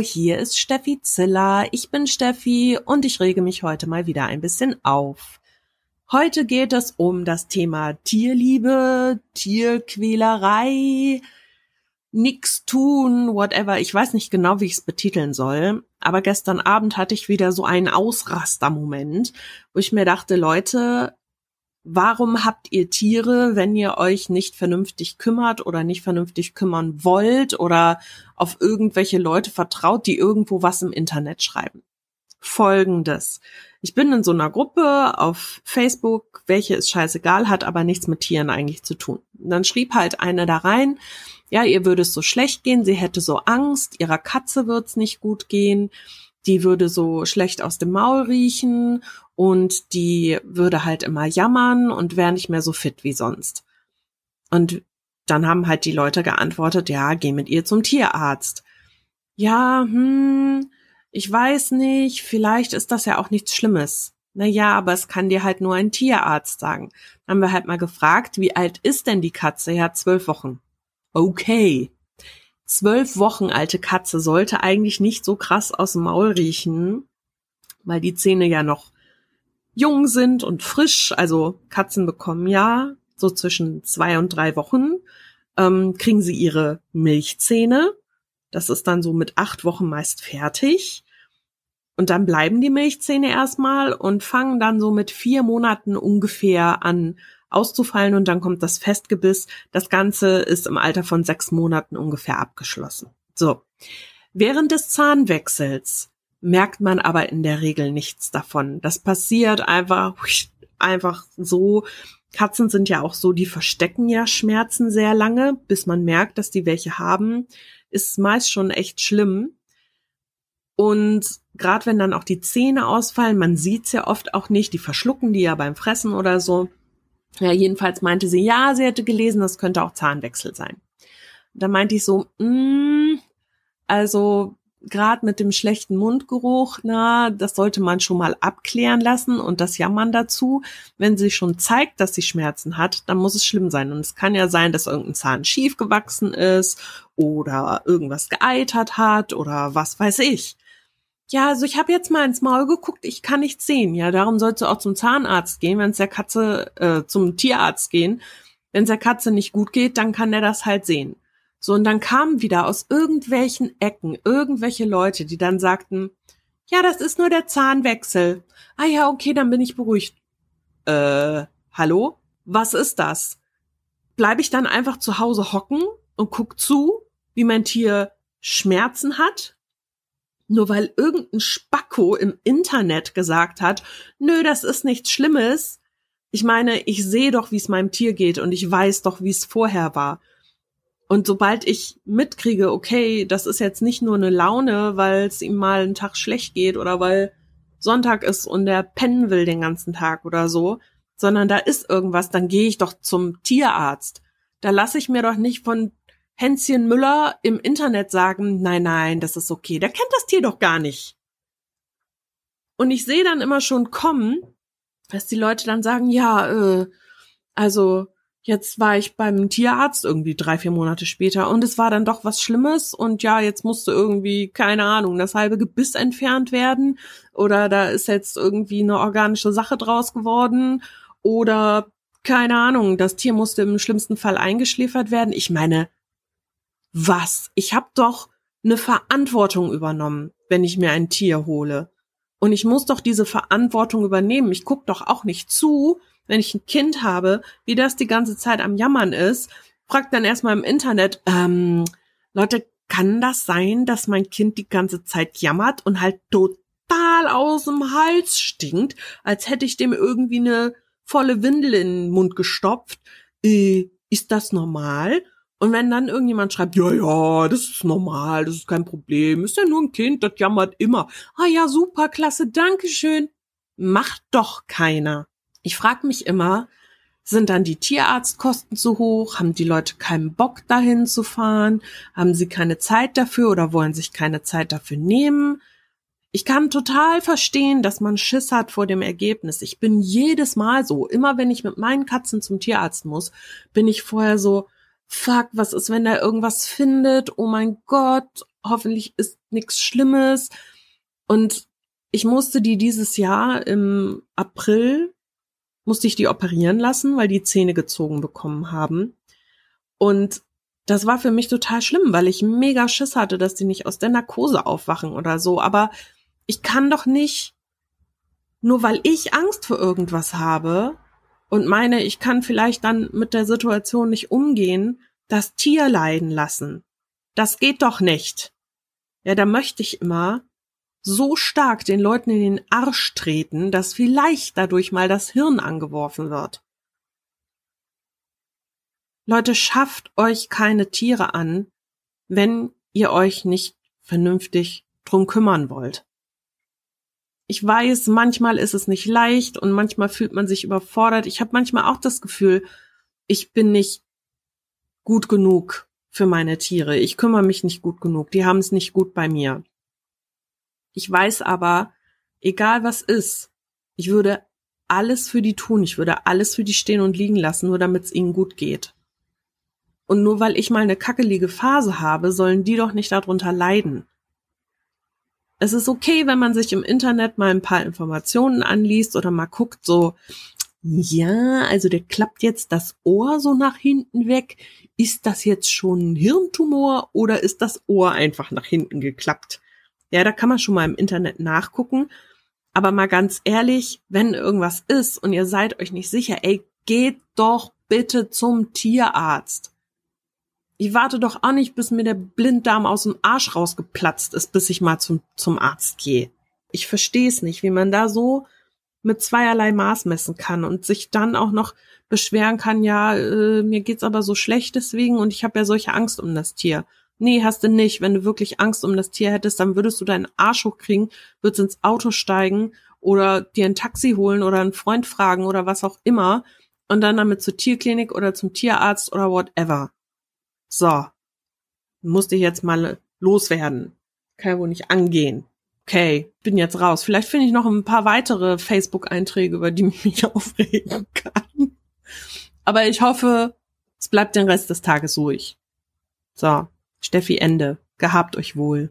hier ist Steffi Ziller. Ich bin Steffi und ich rege mich heute mal wieder ein bisschen auf. Heute geht es um das Thema Tierliebe, Tierquälerei, nix tun, whatever. Ich weiß nicht genau, wie ich es betiteln soll. Aber gestern Abend hatte ich wieder so einen Ausraster-Moment, wo ich mir dachte, Leute, warum habt ihr Tiere, wenn ihr euch nicht vernünftig kümmert oder nicht vernünftig kümmern wollt oder auf irgendwelche Leute vertraut, die irgendwo was im Internet schreiben? Folgendes. Ich bin in so einer Gruppe auf Facebook, welche ist scheißegal, hat aber nichts mit Tieren eigentlich zu tun. Dann schrieb halt eine da rein, ja, ihr würde es so schlecht gehen, sie hätte so Angst, ihrer Katze wird's nicht gut gehen, die würde so schlecht aus dem Maul riechen und die würde halt immer jammern und wäre nicht mehr so fit wie sonst. Und dann haben halt die Leute geantwortet, ja, geh mit ihr zum Tierarzt. Ja, hm, ich weiß nicht, vielleicht ist das ja auch nichts Schlimmes. Naja, aber es kann dir halt nur ein Tierarzt sagen. Dann haben wir halt mal gefragt, wie alt ist denn die Katze? Ja, zwölf Wochen. Okay. Zwölf Wochen alte Katze sollte eigentlich nicht so krass aus dem Maul riechen, weil die Zähne ja noch jung sind und frisch, also Katzen bekommen ja so zwischen zwei und drei Wochen, ähm, kriegen sie ihre Milchzähne. Das ist dann so mit acht Wochen meist fertig. Und dann bleiben die Milchzähne erstmal und fangen dann so mit vier Monaten ungefähr an auszufallen und dann kommt das Festgebiss. Das Ganze ist im Alter von sechs Monaten ungefähr abgeschlossen. So. Während des Zahnwechsels merkt man aber in der Regel nichts davon. Das passiert einfach, einfach so. Katzen sind ja auch so, die verstecken ja Schmerzen sehr lange, bis man merkt, dass die welche haben, ist meist schon echt schlimm. Und gerade wenn dann auch die Zähne ausfallen, man sieht's ja oft auch nicht, die verschlucken die ja beim Fressen oder so. Ja, jedenfalls meinte sie, ja, sie hätte gelesen, das könnte auch Zahnwechsel sein. Da meinte ich so, mm, also gerade mit dem schlechten Mundgeruch, na, das sollte man schon mal abklären lassen und das Jammern dazu. Wenn sie schon zeigt, dass sie Schmerzen hat, dann muss es schlimm sein. Und es kann ja sein, dass irgendein Zahn schief gewachsen ist oder irgendwas geeitert hat oder was weiß ich. Ja, also ich habe jetzt mal ins Maul geguckt, ich kann nichts sehen. Ja, darum sollst du auch zum Zahnarzt gehen, wenn es der Katze, äh, zum Tierarzt gehen. Wenn es der Katze nicht gut geht, dann kann der das halt sehen. So, und dann kamen wieder aus irgendwelchen Ecken irgendwelche Leute, die dann sagten, ja, das ist nur der Zahnwechsel. Ah ja, okay, dann bin ich beruhigt. Äh, hallo? Was ist das? Bleibe ich dann einfach zu Hause hocken und guck zu, wie mein Tier Schmerzen hat? Nur weil irgendein Spacko im Internet gesagt hat, nö, das ist nichts Schlimmes. Ich meine, ich sehe doch, wie es meinem Tier geht und ich weiß doch, wie es vorher war. Und sobald ich mitkriege, okay, das ist jetzt nicht nur eine Laune, weil es ihm mal einen Tag schlecht geht oder weil Sonntag ist und er pennen will den ganzen Tag oder so, sondern da ist irgendwas, dann gehe ich doch zum Tierarzt. Da lasse ich mir doch nicht von Hänschen Müller im Internet sagen, nein, nein, das ist okay. Der kennt das Tier doch gar nicht. Und ich sehe dann immer schon kommen, dass die Leute dann sagen, ja, äh, also Jetzt war ich beim Tierarzt irgendwie drei, vier Monate später und es war dann doch was Schlimmes und ja, jetzt musste irgendwie, keine Ahnung, das halbe Gebiss entfernt werden oder da ist jetzt irgendwie eine organische Sache draus geworden oder keine Ahnung, das Tier musste im schlimmsten Fall eingeschläfert werden. Ich meine, was? Ich habe doch eine Verantwortung übernommen, wenn ich mir ein Tier hole. Und ich muss doch diese Verantwortung übernehmen. Ich guck doch auch nicht zu, wenn ich ein Kind habe, wie das die ganze Zeit am Jammern ist, fragt dann erstmal im Internet, ähm, Leute, kann das sein, dass mein Kind die ganze Zeit jammert und halt total aus dem Hals stinkt, als hätte ich dem irgendwie eine volle Windel in den Mund gestopft? Äh, ist das normal? Und wenn dann irgendjemand schreibt, ja, ja, das ist normal, das ist kein Problem, ist ja nur ein Kind, das jammert immer. Ah ja, super, klasse, Dankeschön. Macht doch keiner. Ich frage mich immer, sind dann die Tierarztkosten zu hoch? Haben die Leute keinen Bock dahin zu fahren? Haben sie keine Zeit dafür oder wollen sich keine Zeit dafür nehmen? Ich kann total verstehen, dass man Schiss hat vor dem Ergebnis. Ich bin jedes Mal so, immer wenn ich mit meinen Katzen zum Tierarzt muss, bin ich vorher so, fuck, was ist, wenn er irgendwas findet? Oh mein Gott, hoffentlich ist nichts Schlimmes. Und ich musste die dieses Jahr im April, musste ich die operieren lassen, weil die Zähne gezogen bekommen haben. Und das war für mich total schlimm, weil ich mega Schiss hatte, dass die nicht aus der Narkose aufwachen oder so. Aber ich kann doch nicht, nur weil ich Angst vor irgendwas habe und meine, ich kann vielleicht dann mit der Situation nicht umgehen, das Tier leiden lassen. Das geht doch nicht. Ja, da möchte ich immer so stark den Leuten in den Arsch treten, dass vielleicht dadurch mal das Hirn angeworfen wird. Leute, schafft euch keine Tiere an, wenn ihr euch nicht vernünftig drum kümmern wollt. Ich weiß, manchmal ist es nicht leicht und manchmal fühlt man sich überfordert. Ich habe manchmal auch das Gefühl, ich bin nicht gut genug für meine Tiere. Ich kümmere mich nicht gut genug. Die haben es nicht gut bei mir. Ich weiß aber, egal was ist, ich würde alles für die tun. Ich würde alles für die stehen und liegen lassen, nur damit es ihnen gut geht. Und nur weil ich mal eine kackelige Phase habe, sollen die doch nicht darunter leiden. Es ist okay, wenn man sich im Internet mal ein paar Informationen anliest oder mal guckt, so, ja, also der klappt jetzt das Ohr so nach hinten weg. Ist das jetzt schon ein Hirntumor oder ist das Ohr einfach nach hinten geklappt? Ja, da kann man schon mal im Internet nachgucken. Aber mal ganz ehrlich, wenn irgendwas ist und ihr seid euch nicht sicher, ey, geht doch bitte zum Tierarzt. Ich warte doch auch nicht, bis mir der Blinddarm aus dem Arsch rausgeplatzt ist, bis ich mal zum, zum Arzt gehe. Ich verstehe es nicht, wie man da so mit zweierlei Maß messen kann und sich dann auch noch beschweren kann, ja, äh, mir geht's aber so schlecht deswegen und ich habe ja solche Angst um das Tier. Nee, hast du nicht. Wenn du wirklich Angst um das Tier hättest, dann würdest du deinen Arsch hochkriegen, würdest ins Auto steigen oder dir ein Taxi holen oder einen Freund fragen oder was auch immer und dann damit zur Tierklinik oder zum Tierarzt oder whatever. So. Musste ich jetzt mal loswerden. Kann ja wohl nicht angehen. Okay, bin jetzt raus. Vielleicht finde ich noch ein paar weitere Facebook-Einträge, über die ich mich aufregen kann. Aber ich hoffe, es bleibt den Rest des Tages ruhig. So, Steffi Ende. Gehabt euch wohl.